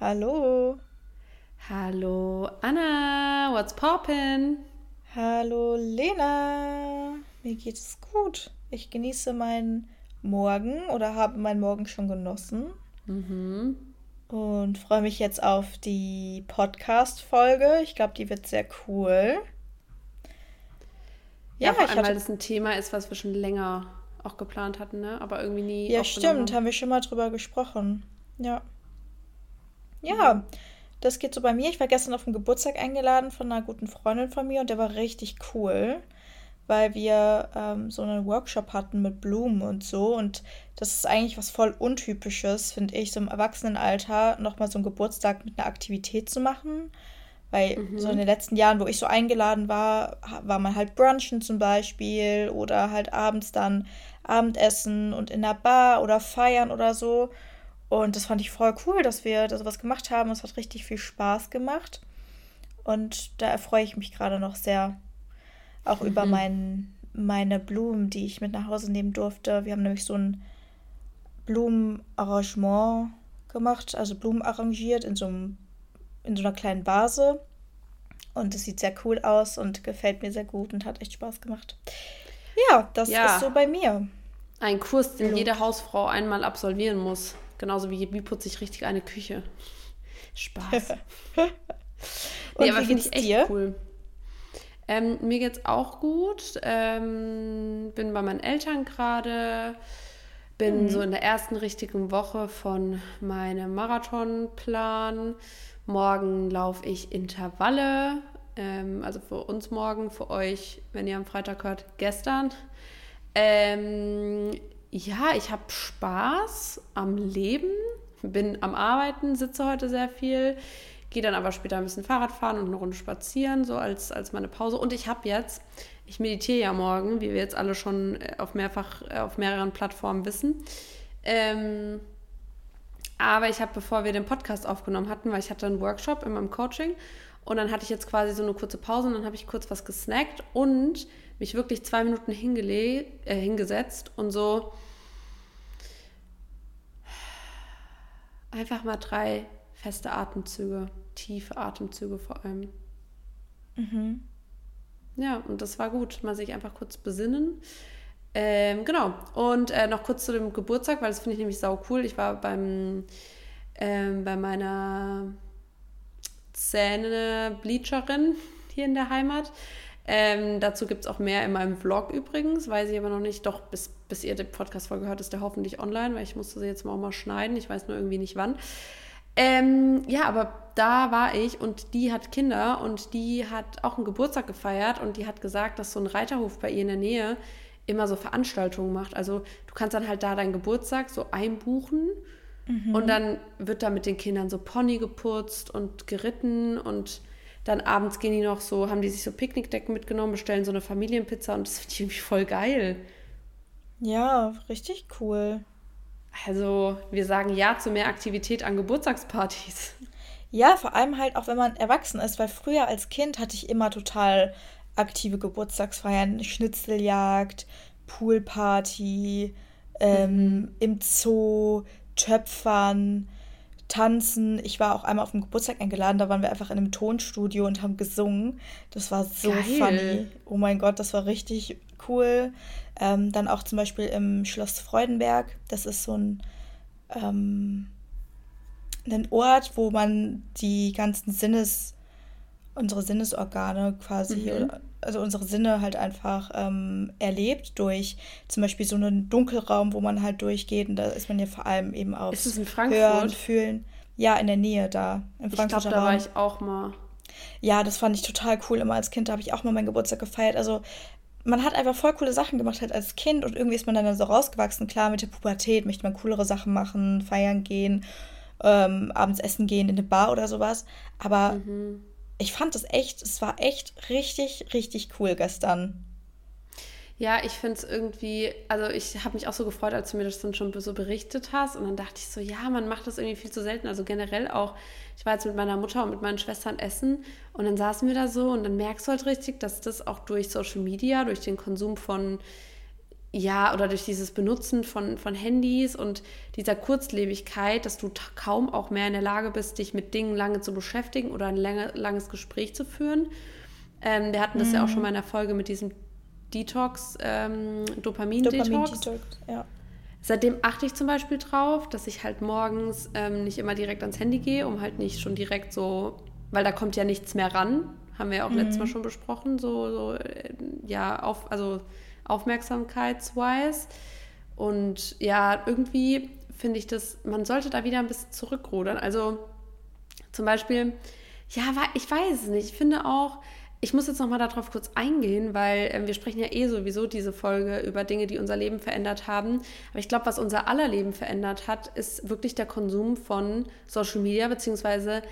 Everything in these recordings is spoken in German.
Hallo. Hallo Anna, what's poppin? Hallo Lena. Mir geht es gut. Ich genieße meinen Morgen oder habe meinen Morgen schon genossen. Mhm. Und freue mich jetzt auf die Podcast-Folge. Ich glaube, die wird sehr cool. Ja, ja vor allem, hatte... weil das ein Thema ist, was wir schon länger auch geplant hatten, ne? Aber irgendwie nie. Ja, stimmt, haben wir schon mal drüber gesprochen. Ja. Ja, mhm. das geht so bei mir. Ich war gestern auf den Geburtstag eingeladen von einer guten Freundin von mir und der war richtig cool, weil wir ähm, so einen Workshop hatten mit Blumen und so. Und das ist eigentlich was voll Untypisches, finde ich, so im Erwachsenenalter nochmal so einen Geburtstag mit einer Aktivität zu machen. Weil mhm. so in den letzten Jahren, wo ich so eingeladen war, war man halt brunchen zum Beispiel oder halt abends dann Abendessen und in der Bar oder feiern oder so. Und das fand ich voll cool, dass wir da sowas gemacht haben. Es hat richtig viel Spaß gemacht. Und da erfreue ich mich gerade noch sehr. Auch mhm. über mein, meine Blumen, die ich mit nach Hause nehmen durfte. Wir haben nämlich so ein Blumenarrangement gemacht, also Blumen arrangiert in so, einem, in so einer kleinen Vase. Und es sieht sehr cool aus und gefällt mir sehr gut und hat echt Spaß gemacht. Ja, das ja. ist so bei mir. Ein Kurs, den jede Hausfrau einmal absolvieren muss. Genauso wie, wie putze ich richtig eine Küche. Spaß. Und nee, aber finde ich echt dir? cool. Ähm, mir geht's auch gut. Ähm, bin bei meinen Eltern gerade. Bin mhm. so in der ersten richtigen Woche von meinem Marathonplan. Morgen laufe ich Intervalle. Ähm, also für uns morgen, für euch, wenn ihr am Freitag hört, gestern. Ähm, ja, ich habe Spaß am Leben, bin am Arbeiten, sitze heute sehr viel, gehe dann aber später ein bisschen Fahrrad fahren und eine Runde spazieren, so als, als meine Pause. Und ich habe jetzt, ich meditiere ja morgen, wie wir jetzt alle schon auf mehrfach, auf mehreren Plattformen wissen. Ähm, aber ich habe, bevor wir den Podcast aufgenommen hatten, weil ich hatte einen Workshop in meinem Coaching und dann hatte ich jetzt quasi so eine kurze Pause und dann habe ich kurz was gesnackt und mich wirklich zwei Minuten äh, hingesetzt und so einfach mal drei feste Atemzüge, tiefe Atemzüge vor allem. Mhm. Ja, und das war gut, mal sich einfach kurz besinnen. Ähm, genau, und äh, noch kurz zu dem Geburtstag, weil das finde ich nämlich sau cool. Ich war beim, ähm, bei meiner Zähne-Bleacherin hier in der Heimat. Ähm, dazu gibt es auch mehr in meinem Vlog übrigens, weiß ich aber noch nicht. Doch, bis, bis ihr die Podcast-Folge hört, ist der hoffentlich online, weil ich musste sie jetzt mal auch mal schneiden. Ich weiß nur irgendwie nicht wann. Ähm, ja, aber da war ich und die hat Kinder und die hat auch einen Geburtstag gefeiert und die hat gesagt, dass so ein Reiterhof bei ihr in der Nähe immer so Veranstaltungen macht. Also du kannst dann halt da deinen Geburtstag so einbuchen mhm. und dann wird da mit den Kindern so Pony geputzt und geritten und dann abends gehen die noch so, haben die sich so Picknickdecken mitgenommen, bestellen so eine Familienpizza und das finde ich irgendwie voll geil. Ja, richtig cool. Also, wir sagen Ja zu mehr Aktivität an Geburtstagspartys. Ja, vor allem halt auch, wenn man erwachsen ist, weil früher als Kind hatte ich immer total aktive Geburtstagsfeiern, Schnitzeljagd, Poolparty, ähm, mhm. im Zoo, Töpfern tanzen. Ich war auch einmal auf dem Geburtstag eingeladen, da waren wir einfach in einem Tonstudio und haben gesungen. Das war so Geil. funny. Oh mein Gott, das war richtig cool. Ähm, dann auch zum Beispiel im Schloss Freudenberg. Das ist so ein, ähm, ein Ort, wo man die ganzen Sinnes, unsere Sinnesorgane quasi, mhm. Also unsere Sinne halt einfach ähm, erlebt durch zum Beispiel so einen Dunkelraum, wo man halt durchgeht und da ist man ja vor allem eben auf ist es in Frankfurt? Hören, Fühlen. Ja, in der Nähe da. Im ich glaube, da war ich auch mal. Ja, das fand ich total cool. Immer als Kind habe ich auch mal meinen Geburtstag gefeiert. Also man hat einfach voll coole Sachen gemacht halt als Kind und irgendwie ist man dann so rausgewachsen. Klar, mit der Pubertät möchte man coolere Sachen machen, feiern gehen, ähm, abends essen gehen in eine Bar oder sowas. Aber mhm ich fand es echt, es war echt richtig, richtig cool gestern. Ja, ich finde es irgendwie, also ich habe mich auch so gefreut, als du mir das dann schon so berichtet hast. Und dann dachte ich so, ja, man macht das irgendwie viel zu selten. Also generell auch, ich war jetzt mit meiner Mutter und mit meinen Schwestern essen und dann saßen wir da so und dann merkst du halt richtig, dass das auch durch Social Media, durch den Konsum von ja, oder durch dieses Benutzen von, von Handys und dieser Kurzlebigkeit, dass du kaum auch mehr in der Lage bist, dich mit Dingen lange zu beschäftigen oder ein lange, langes Gespräch zu führen. Ähm, wir hatten das mhm. ja auch schon mhm. mal in der Folge mit diesem Detox, ähm, Dopamin-Detox. Dopamin ja. Seitdem achte ich zum Beispiel drauf, dass ich halt morgens ähm, nicht immer direkt ans Handy gehe, um halt nicht schon direkt so, weil da kommt ja nichts mehr ran, haben wir ja auch mhm. letztes Mal schon besprochen, so, so äh, ja, auf, also aufmerksamkeitswise. Und ja, irgendwie finde ich das, man sollte da wieder ein bisschen zurückrudern. Also zum Beispiel, ja, ich weiß es nicht. Ich finde auch, ich muss jetzt noch mal darauf kurz eingehen, weil äh, wir sprechen ja eh sowieso diese Folge über Dinge, die unser Leben verändert haben. Aber ich glaube, was unser aller Leben verändert hat, ist wirklich der Konsum von Social Media beziehungsweise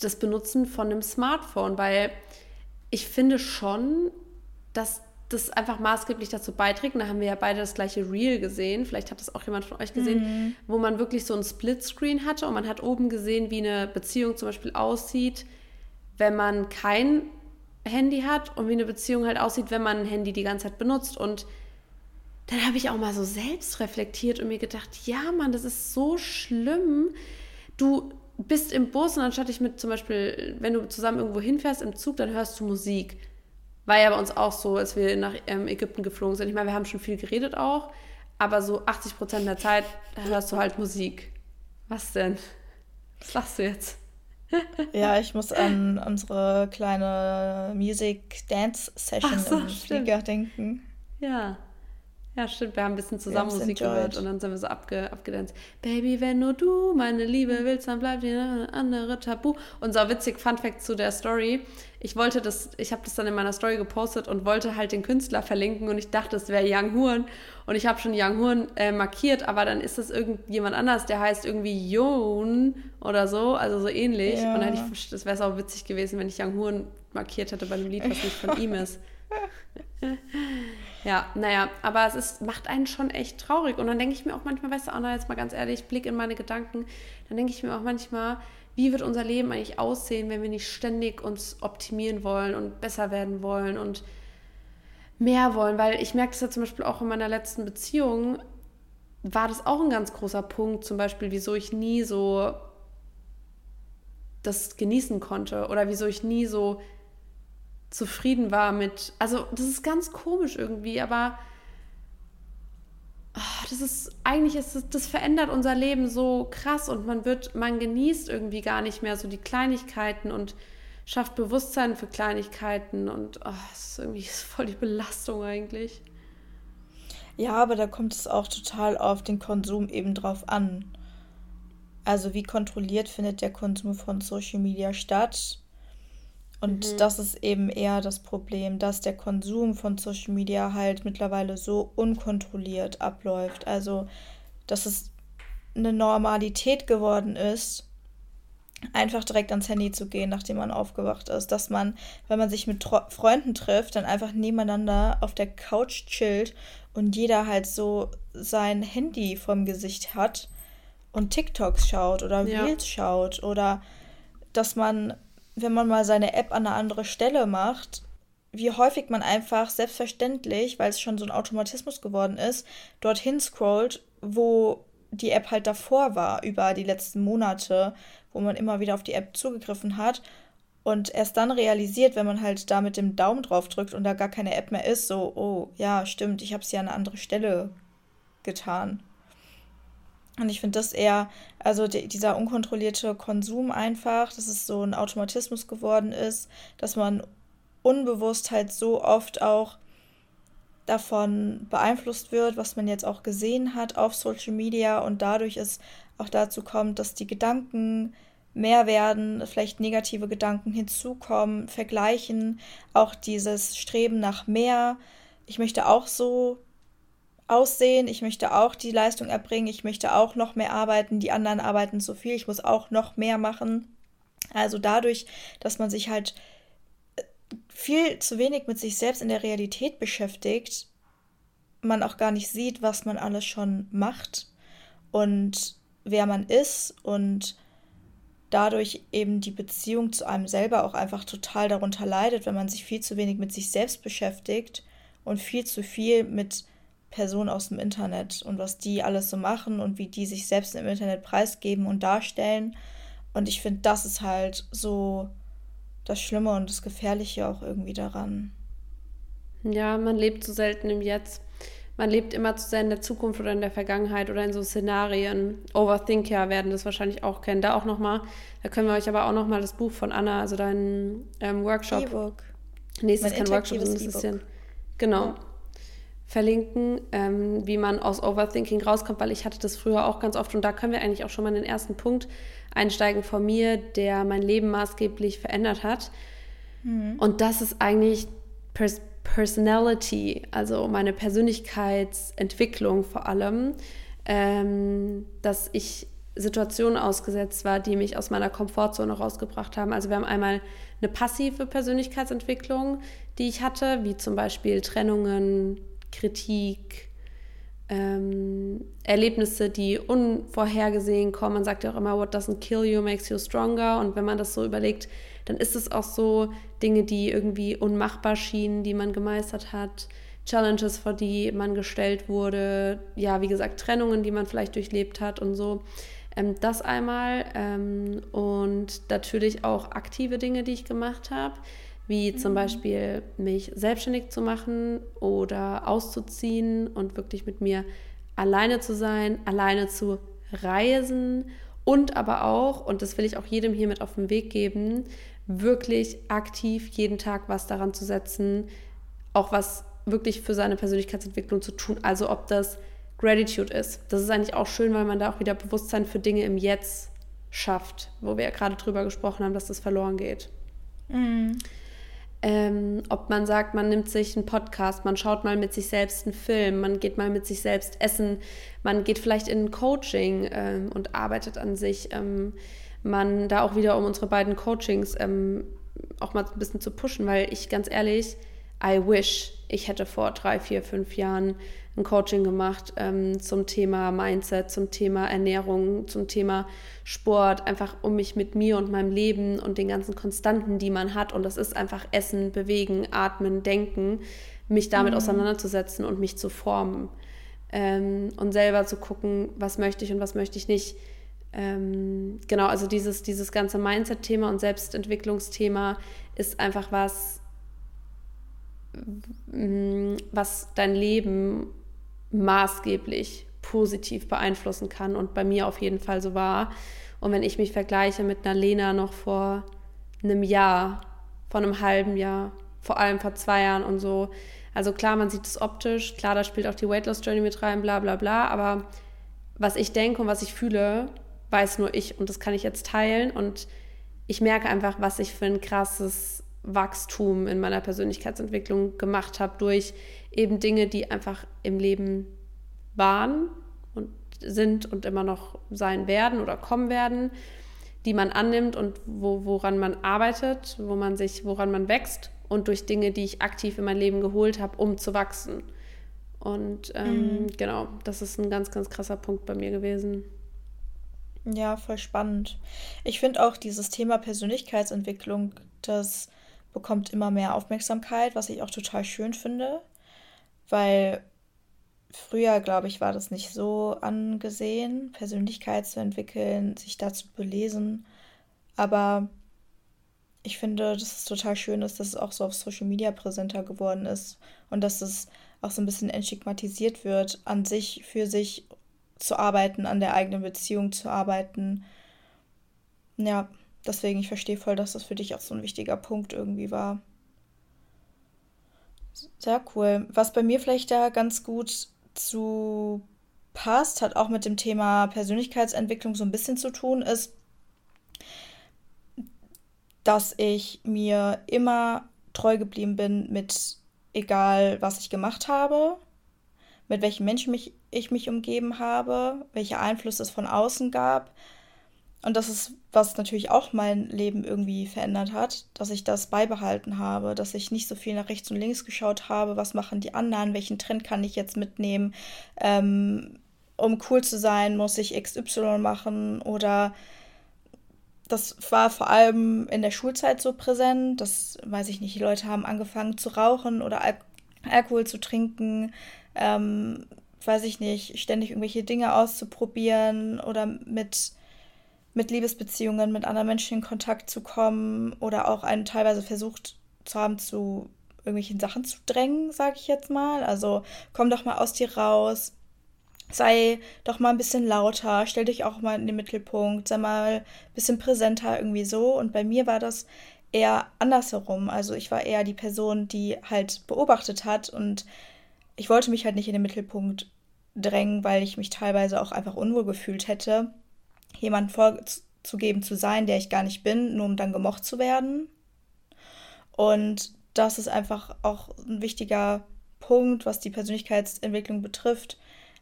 das Benutzen von einem Smartphone, weil ich finde schon, dass das einfach maßgeblich dazu beiträgt. Und da haben wir ja beide das gleiche Reel gesehen. Vielleicht hat das auch jemand von euch gesehen, mhm. wo man wirklich so ein Splitscreen hatte und man hat oben gesehen, wie eine Beziehung zum Beispiel aussieht, wenn man kein Handy hat und wie eine Beziehung halt aussieht, wenn man ein Handy die ganze Zeit benutzt. Und dann habe ich auch mal so selbst reflektiert und mir gedacht, ja, Mann, das ist so schlimm. Du bist im Bus und anstatt ich mit zum Beispiel, wenn du zusammen irgendwo hinfährst im Zug, dann hörst du Musik. War ja bei uns auch so, als wir nach ähm, Ägypten geflogen sind. Ich meine, wir haben schon viel geredet auch, aber so 80 Prozent der Zeit hörst du halt Musik. Was denn? Was lachst du jetzt? ja, ich muss an unsere kleine Music Dance Session so, im Flieger denken. Ja. Ja, stimmt. Wir haben ein bisschen zusammen Musik gehört und dann sind wir so abge, abgedanzt. Baby, wenn nur du meine Liebe willst, dann bleibt dir eine andere Tabu. Und so witzig, Fun Fact zu der Story. Ich wollte das, ich habe das dann in meiner Story gepostet und wollte halt den Künstler verlinken und ich dachte, es wäre Young Horn. Und ich habe schon Young Horn äh, markiert, aber dann ist das irgendjemand anders, der heißt irgendwie Yon oder so, also so ähnlich. Ja. Und dann hätte ich, das wäre auch witzig gewesen, wenn ich Young Horn markiert hätte bei einem Lied, was nicht von ihm ist. Ja, naja, aber es ist, macht einen schon echt traurig. Und dann denke ich mir auch manchmal, weißt du, Anna, jetzt mal ganz ehrlich, Blick in meine Gedanken, dann denke ich mir auch manchmal, wie wird unser Leben eigentlich aussehen, wenn wir nicht ständig uns optimieren wollen und besser werden wollen und mehr wollen? Weil ich merke das ja zum Beispiel auch in meiner letzten Beziehung, war das auch ein ganz großer Punkt, zum Beispiel, wieso ich nie so das genießen konnte oder wieso ich nie so zufrieden war mit. Also, das ist ganz komisch irgendwie, aber oh, das ist eigentlich ist das, das verändert unser Leben so krass und man wird, man genießt irgendwie gar nicht mehr so die Kleinigkeiten und schafft Bewusstsein für Kleinigkeiten und oh, das ist irgendwie voll die Belastung eigentlich. Ja, aber da kommt es auch total auf den Konsum eben drauf an. Also wie kontrolliert findet der Konsum von Social Media statt? Und mhm. das ist eben eher das Problem, dass der Konsum von Social Media halt mittlerweile so unkontrolliert abläuft. Also, dass es eine Normalität geworden ist, einfach direkt ans Handy zu gehen, nachdem man aufgewacht ist. Dass man, wenn man sich mit Tro Freunden trifft, dann einfach nebeneinander auf der Couch chillt und jeder halt so sein Handy vom Gesicht hat und TikToks schaut oder ja. Reels schaut oder dass man wenn man mal seine App an eine andere Stelle macht, wie häufig man einfach selbstverständlich, weil es schon so ein Automatismus geworden ist, dorthin scrollt, wo die App halt davor war, über die letzten Monate, wo man immer wieder auf die App zugegriffen hat und erst dann realisiert, wenn man halt da mit dem Daumen drauf drückt und da gar keine App mehr ist, so, oh, ja, stimmt, ich habe es ja an eine andere Stelle getan. Und ich finde das eher, also die, dieser unkontrollierte Konsum einfach, dass es so ein Automatismus geworden ist, dass man unbewusst halt so oft auch davon beeinflusst wird, was man jetzt auch gesehen hat auf Social Media und dadurch es auch dazu kommt, dass die Gedanken mehr werden, vielleicht negative Gedanken hinzukommen, vergleichen, auch dieses Streben nach mehr. Ich möchte auch so aussehen, ich möchte auch die Leistung erbringen, ich möchte auch noch mehr arbeiten, die anderen arbeiten zu viel, ich muss auch noch mehr machen. Also dadurch, dass man sich halt äh, viel zu wenig mit sich selbst in der Realität beschäftigt, man auch gar nicht sieht, was man alles schon macht und wer man ist und dadurch eben die Beziehung zu einem selber auch einfach total darunter leidet, wenn man sich viel zu wenig mit sich selbst beschäftigt und viel zu viel mit Person aus dem Internet und was die alles so machen und wie die sich selbst im Internet preisgeben und darstellen. Und ich finde, das ist halt so das Schlimme und das Gefährliche auch irgendwie daran. Ja, man lebt so selten im Jetzt. Man lebt immer zu sehr in der Zukunft oder in der Vergangenheit oder in so Szenarien. Overthinker werden das wahrscheinlich auch kennen. Da auch nochmal, da können wir euch aber auch nochmal das Buch von Anna, also deinen ähm, Workshop. E-Book. Nee, es ist kein Workshop, sondern es ist ja, genau. Ja. Verlinken, ähm, wie man aus Overthinking rauskommt, weil ich hatte das früher auch ganz oft und da können wir eigentlich auch schon mal in den ersten Punkt einsteigen von mir, der mein Leben maßgeblich verändert hat. Mhm. Und das ist eigentlich Pers Personality, also meine Persönlichkeitsentwicklung vor allem, ähm, dass ich Situationen ausgesetzt war, die mich aus meiner Komfortzone rausgebracht haben. Also wir haben einmal eine passive Persönlichkeitsentwicklung, die ich hatte, wie zum Beispiel Trennungen, Kritik, ähm, Erlebnisse, die unvorhergesehen kommen. Man sagt ja auch immer, what doesn't kill you makes you stronger. Und wenn man das so überlegt, dann ist es auch so Dinge, die irgendwie unmachbar schienen, die man gemeistert hat. Challenges, vor die man gestellt wurde. Ja, wie gesagt, Trennungen, die man vielleicht durchlebt hat und so. Ähm, das einmal. Ähm, und natürlich auch aktive Dinge, die ich gemacht habe wie zum. Beispiel mich selbstständig zu machen oder auszuziehen und wirklich mit mir alleine zu sein, alleine zu reisen und aber auch, und das will ich auch jedem hier mit auf den Weg geben, wirklich aktiv jeden Tag was daran zu setzen, auch was wirklich für seine Persönlichkeitsentwicklung zu tun. Also ob das Gratitude ist. Das ist eigentlich auch schön, weil man da auch wieder Bewusstsein für Dinge im Jetzt schafft, wo wir ja gerade drüber gesprochen haben, dass das verloren geht. Mhm. Ähm, ob man sagt, man nimmt sich einen Podcast, man schaut mal mit sich selbst einen Film, man geht mal mit sich selbst essen, man geht vielleicht in ein Coaching ähm, und arbeitet an sich. Ähm, man da auch wieder um unsere beiden Coachings ähm, auch mal ein bisschen zu pushen, weil ich ganz ehrlich, I wish, ich hätte vor drei, vier, fünf Jahren ein Coaching gemacht ähm, zum Thema Mindset, zum Thema Ernährung, zum Thema Sport, einfach um mich mit mir und meinem Leben und den ganzen Konstanten, die man hat, und das ist einfach Essen, Bewegen, Atmen, Denken, mich damit mhm. auseinanderzusetzen und mich zu formen ähm, und selber zu gucken, was möchte ich und was möchte ich nicht. Ähm, genau, also dieses, dieses ganze Mindset-Thema und Selbstentwicklungsthema ist einfach was, was dein Leben maßgeblich positiv beeinflussen kann und bei mir auf jeden Fall so war. Und wenn ich mich vergleiche mit einer Lena noch vor einem Jahr, vor einem halben Jahr, vor allem vor zwei Jahren und so. Also klar, man sieht es optisch, klar, da spielt auch die Weight Loss Journey mit rein, bla bla bla, aber was ich denke und was ich fühle, weiß nur ich und das kann ich jetzt teilen und ich merke einfach, was ich für ein krasses Wachstum in meiner Persönlichkeitsentwicklung gemacht habe durch eben Dinge, die einfach im Leben waren und sind und immer noch sein werden oder kommen werden, die man annimmt und wo, woran man arbeitet, wo man sich, woran man wächst und durch Dinge, die ich aktiv in mein Leben geholt habe, um zu wachsen. Und ähm, mhm. genau, das ist ein ganz, ganz krasser Punkt bei mir gewesen. Ja, voll spannend. Ich finde auch dieses Thema Persönlichkeitsentwicklung, das bekommt immer mehr Aufmerksamkeit, was ich auch total schön finde, weil früher, glaube ich, war das nicht so angesehen, Persönlichkeit zu entwickeln, sich dazu belesen. Aber ich finde, dass es total schön ist, dass es auch so auf Social Media präsenter geworden ist und dass es auch so ein bisschen entstigmatisiert wird, an sich, für sich zu arbeiten, an der eigenen Beziehung zu arbeiten. Ja, deswegen, ich verstehe voll, dass das für dich auch so ein wichtiger Punkt irgendwie war. Sehr cool. Was bei mir vielleicht da ganz gut zu passt, hat auch mit dem Thema Persönlichkeitsentwicklung so ein bisschen zu tun, ist, dass ich mir immer treu geblieben bin mit egal, was ich gemacht habe, mit welchen Menschen mich, ich mich umgeben habe, welche Einflüsse es von außen gab. Und das ist, was natürlich auch mein Leben irgendwie verändert hat, dass ich das beibehalten habe, dass ich nicht so viel nach rechts und links geschaut habe, was machen die anderen, welchen Trend kann ich jetzt mitnehmen. Ähm, um cool zu sein, muss ich XY machen oder das war vor allem in der Schulzeit so präsent. Das weiß ich nicht, die Leute haben angefangen zu rauchen oder Al Alkohol zu trinken ähm, weiß ich nicht, ständig irgendwelche Dinge auszuprobieren oder mit, mit Liebesbeziehungen mit anderen Menschen in Kontakt zu kommen oder auch einen teilweise versucht zu haben, zu irgendwelchen Sachen zu drängen, sage ich jetzt mal. Also komm doch mal aus dir raus, sei doch mal ein bisschen lauter, stell dich auch mal in den Mittelpunkt, sei mal ein bisschen präsenter irgendwie so. Und bei mir war das eher andersherum. Also ich war eher die Person, die halt beobachtet hat und ich wollte mich halt nicht in den Mittelpunkt drängen, weil ich mich teilweise auch einfach unwohl gefühlt hätte, jemanden vorzugeben zu sein, der ich gar nicht bin, nur um dann gemocht zu werden. Und das ist einfach auch ein wichtiger Punkt, was die Persönlichkeitsentwicklung betrifft,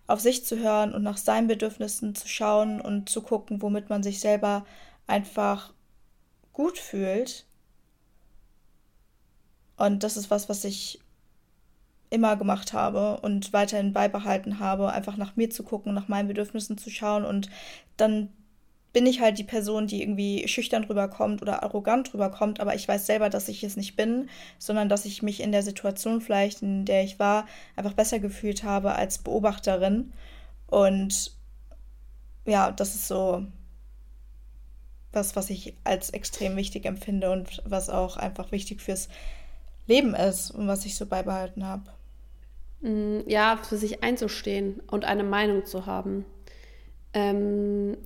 auf sich zu hören und nach seinen Bedürfnissen zu schauen und zu gucken, womit man sich selber einfach gut fühlt. Und das ist was, was ich immer gemacht habe und weiterhin beibehalten habe, einfach nach mir zu gucken, nach meinen Bedürfnissen zu schauen und dann bin ich halt die Person, die irgendwie schüchtern rüberkommt oder arrogant rüberkommt, aber ich weiß selber, dass ich es nicht bin, sondern dass ich mich in der Situation vielleicht, in der ich war, einfach besser gefühlt habe als Beobachterin. Und ja, das ist so was, was ich als extrem wichtig empfinde und was auch einfach wichtig fürs Leben ist und was ich so beibehalten habe. Mm, ja, für sich einzustehen und eine Meinung zu haben. Ähm,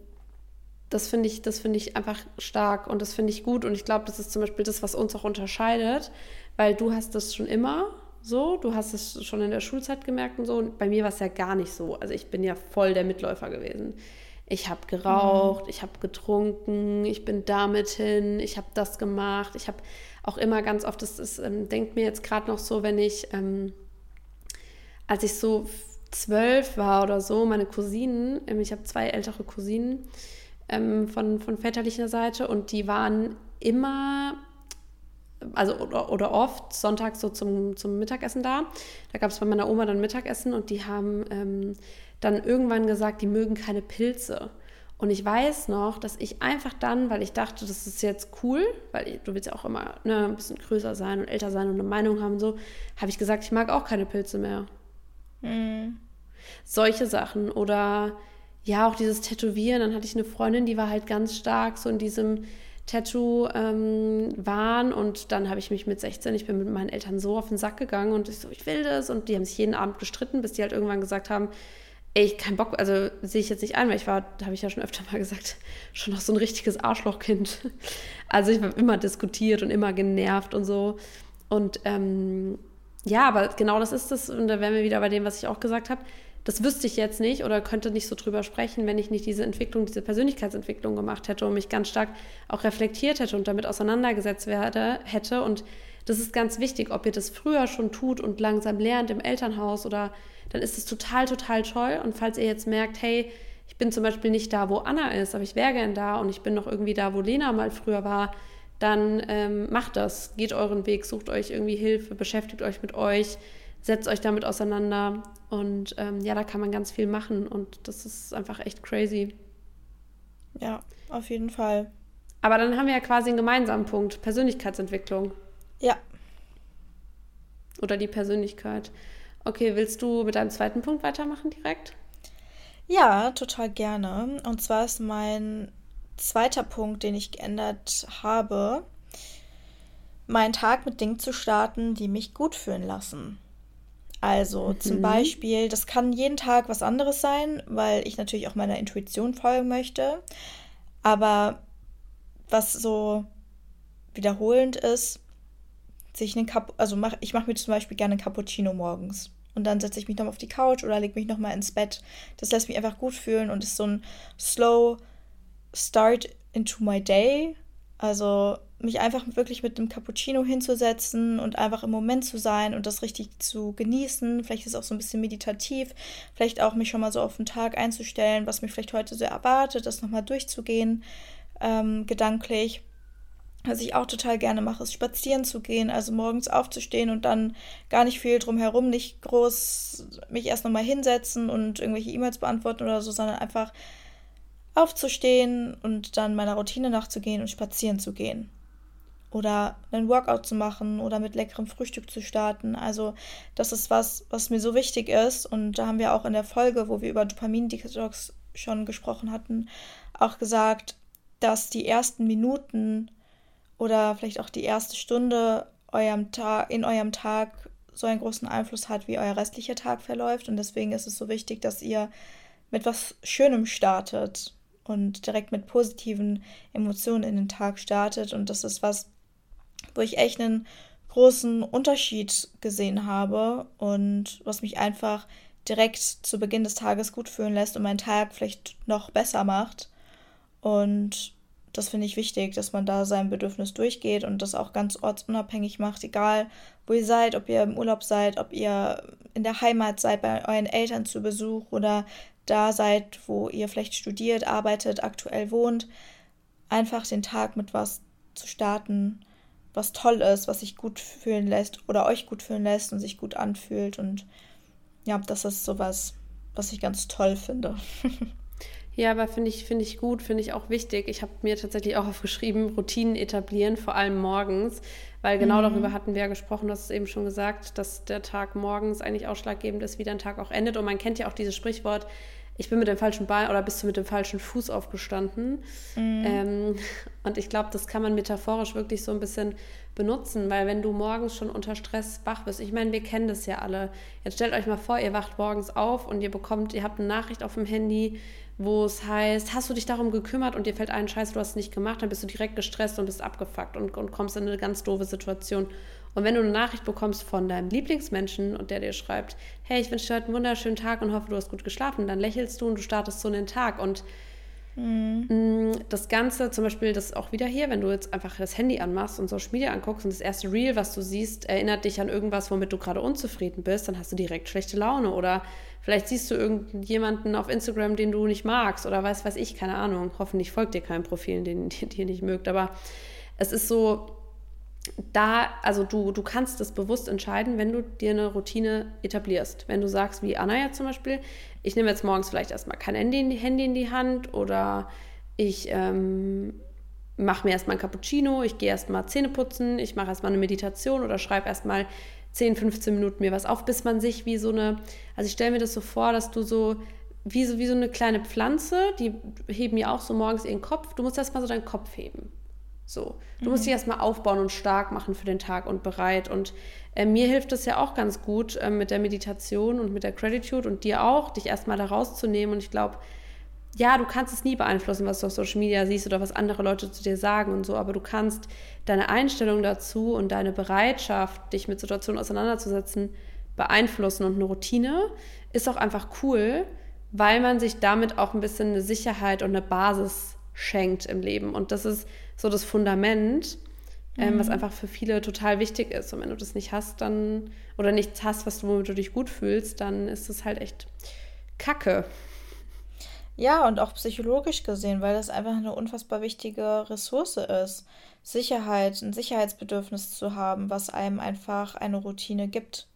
das finde ich, das ich einfach stark und das finde ich gut. Und ich glaube, das ist zum Beispiel das, was uns auch unterscheidet, weil du hast das schon immer so, du hast es schon in der Schulzeit gemerkt und so. Und bei mir war es ja gar nicht so. Also ich bin ja voll der Mitläufer gewesen. Ich habe geraucht, mhm. ich habe getrunken, ich bin damit hin, ich habe das gemacht. Ich habe auch immer ganz oft, das, das ähm, denkt mir jetzt gerade noch so, wenn ich, ähm, als ich so zwölf war oder so, meine Cousinen, ähm, ich habe zwei ältere Cousinen, ähm, von, von väterlicher Seite und die waren immer, also oder, oder oft sonntags so zum, zum Mittagessen da. Da gab es bei meiner Oma dann Mittagessen und die haben ähm, dann irgendwann gesagt, die mögen keine Pilze. Und ich weiß noch, dass ich einfach dann, weil ich dachte, das ist jetzt cool, weil du willst ja auch immer ne, ein bisschen größer sein und älter sein und eine Meinung haben, so, habe ich gesagt, ich mag auch keine Pilze mehr. Mhm. Solche Sachen. Oder ja, auch dieses Tätowieren. Dann hatte ich eine Freundin, die war halt ganz stark so in diesem Tattoo-Wahn ähm, und dann habe ich mich mit 16, ich bin mit meinen Eltern so auf den Sack gegangen und ich so, ich will das und die haben sich jeden Abend gestritten, bis die halt irgendwann gesagt haben, ey, ich keinen Bock, also sehe ich jetzt nicht ein, weil ich war, habe ich ja schon öfter mal gesagt, schon noch so ein richtiges Arschlochkind. Also ich habe immer diskutiert und immer genervt und so und ähm, ja, aber genau das ist es und da wären wir wieder bei dem, was ich auch gesagt habe, das wüsste ich jetzt nicht oder könnte nicht so drüber sprechen, wenn ich nicht diese Entwicklung, diese Persönlichkeitsentwicklung gemacht hätte und mich ganz stark auch reflektiert hätte und damit auseinandergesetzt werde, hätte. Und das ist ganz wichtig, ob ihr das früher schon tut und langsam lernt im Elternhaus oder dann ist es total, total toll. Und falls ihr jetzt merkt, hey, ich bin zum Beispiel nicht da, wo Anna ist, aber ich wäre gern da und ich bin noch irgendwie da, wo Lena mal früher war, dann ähm, macht das, geht euren Weg, sucht euch irgendwie Hilfe, beschäftigt euch mit euch setzt euch damit auseinander. Und ähm, ja, da kann man ganz viel machen und das ist einfach echt crazy. Ja, auf jeden Fall. Aber dann haben wir ja quasi einen gemeinsamen Punkt, Persönlichkeitsentwicklung. Ja. Oder die Persönlichkeit. Okay, willst du mit deinem zweiten Punkt weitermachen direkt? Ja, total gerne. Und zwar ist mein zweiter Punkt, den ich geändert habe, meinen Tag mit Dingen zu starten, die mich gut fühlen lassen. Also mhm. zum Beispiel, das kann jeden Tag was anderes sein, weil ich natürlich auch meiner Intuition folgen möchte. Aber was so wiederholend ist, sich einen Kap also mach, ich mache mir zum Beispiel gerne einen Cappuccino morgens. Und dann setze ich mich noch auf die Couch oder lege mich noch mal ins Bett. Das lässt mich einfach gut fühlen und ist so ein slow start into my day. Also mich einfach wirklich mit einem Cappuccino hinzusetzen und einfach im Moment zu sein und das richtig zu genießen. Vielleicht ist es auch so ein bisschen meditativ. Vielleicht auch mich schon mal so auf den Tag einzustellen, was mich vielleicht heute so erwartet, das nochmal durchzugehen, ähm, gedanklich. Was ich auch total gerne mache, ist spazieren zu gehen, also morgens aufzustehen und dann gar nicht viel drumherum, nicht groß mich erst nochmal hinsetzen und irgendwelche E-Mails beantworten oder so, sondern einfach aufzustehen und dann meiner Routine nachzugehen und spazieren zu gehen. oder einen Workout zu machen oder mit leckerem Frühstück zu starten. Also das ist was, was mir so wichtig ist. Und da haben wir auch in der Folge, wo wir über Dopamin-Detox schon gesprochen hatten, auch gesagt, dass die ersten Minuten oder vielleicht auch die erste Stunde eurem Tag, in eurem Tag so einen großen Einfluss hat, wie euer restlicher Tag verläuft. Und deswegen ist es so wichtig, dass ihr mit was Schönem startet und direkt mit positiven Emotionen in den Tag startet. Und das ist was, wo ich echt einen großen Unterschied gesehen habe und was mich einfach direkt zu Beginn des Tages gut fühlen lässt und meinen Tag vielleicht noch besser macht. Und das finde ich wichtig, dass man da sein Bedürfnis durchgeht und das auch ganz ortsunabhängig macht, egal wo ihr seid, ob ihr im Urlaub seid, ob ihr in der Heimat seid, bei euren Eltern zu Besuch oder da seid, wo ihr vielleicht studiert, arbeitet, aktuell wohnt. Einfach den Tag mit was zu starten, was toll ist, was sich gut fühlen lässt oder euch gut fühlen lässt und sich gut anfühlt. Und ja, das ist sowas, was ich ganz toll finde. Ja, aber finde ich, find ich gut, finde ich auch wichtig. Ich habe mir tatsächlich auch aufgeschrieben, Routinen etablieren, vor allem morgens, weil genau mhm. darüber hatten wir ja gesprochen, du hast es eben schon gesagt, dass der Tag morgens eigentlich ausschlaggebend ist, wie dein Tag auch endet. Und man kennt ja auch dieses Sprichwort, ich bin mit dem falschen Bein oder bist du mit dem falschen Fuß aufgestanden. Mhm. Ähm, und ich glaube, das kann man metaphorisch wirklich so ein bisschen benutzen, weil wenn du morgens schon unter Stress wach bist, ich meine, wir kennen das ja alle. Jetzt stellt euch mal vor, ihr wacht morgens auf und ihr bekommt, ihr habt eine Nachricht auf dem Handy, wo es heißt, hast du dich darum gekümmert und dir fällt ein Scheiß, du hast es nicht gemacht, dann bist du direkt gestresst und bist abgefuckt und, und kommst in eine ganz doofe Situation. Und wenn du eine Nachricht bekommst von deinem Lieblingsmenschen und der dir schreibt, hey, ich wünsche dir heute einen wunderschönen Tag und hoffe, du hast gut geschlafen, dann lächelst du und du startest so in den Tag. Und mhm. das Ganze, zum Beispiel das auch wieder hier, wenn du jetzt einfach das Handy anmachst und Social Media anguckst und das erste Reel, was du siehst, erinnert dich an irgendwas, womit du gerade unzufrieden bist, dann hast du direkt schlechte Laune oder Vielleicht siehst du irgendjemanden auf Instagram, den du nicht magst oder weiß, weiß ich, keine Ahnung. Hoffentlich folgt dir kein Profil, den, den ihr nicht mögt. Aber es ist so, da, also du, du kannst es bewusst entscheiden, wenn du dir eine Routine etablierst. Wenn du sagst, wie Anna ja zum Beispiel, ich nehme jetzt morgens vielleicht erstmal kein Handy in die, Handy in die Hand oder ich ähm, mache mir erstmal ein Cappuccino, ich gehe erstmal Zähne putzen, ich mache erstmal eine Meditation oder schreibe erstmal 10, 15 Minuten mir was auf, bis man sich wie so eine, also ich stelle mir das so vor, dass du so wie, so, wie so eine kleine Pflanze, die heben ja auch so morgens ihren Kopf, du musst erstmal so deinen Kopf heben. So, du mhm. musst dich erstmal aufbauen und stark machen für den Tag und bereit. Und äh, mir hilft es ja auch ganz gut äh, mit der Meditation und mit der Gratitude und dir auch, dich erstmal da rauszunehmen. Und ich glaube, ja, du kannst es nie beeinflussen, was du auf Social Media siehst oder was andere Leute zu dir sagen und so, aber du kannst deine Einstellung dazu und deine Bereitschaft, dich mit Situationen auseinanderzusetzen, beeinflussen. Und eine Routine ist auch einfach cool, weil man sich damit auch ein bisschen eine Sicherheit und eine Basis schenkt im Leben. Und das ist so das Fundament, ähm, was mhm. einfach für viele total wichtig ist. Und wenn du das nicht hast, dann oder nichts hast, was du, womit du dich gut fühlst, dann ist es halt echt Kacke. Ja, und auch psychologisch gesehen, weil das einfach eine unfassbar wichtige Ressource ist. Sicherheit, ein Sicherheitsbedürfnis zu haben, was einem einfach eine Routine gibt.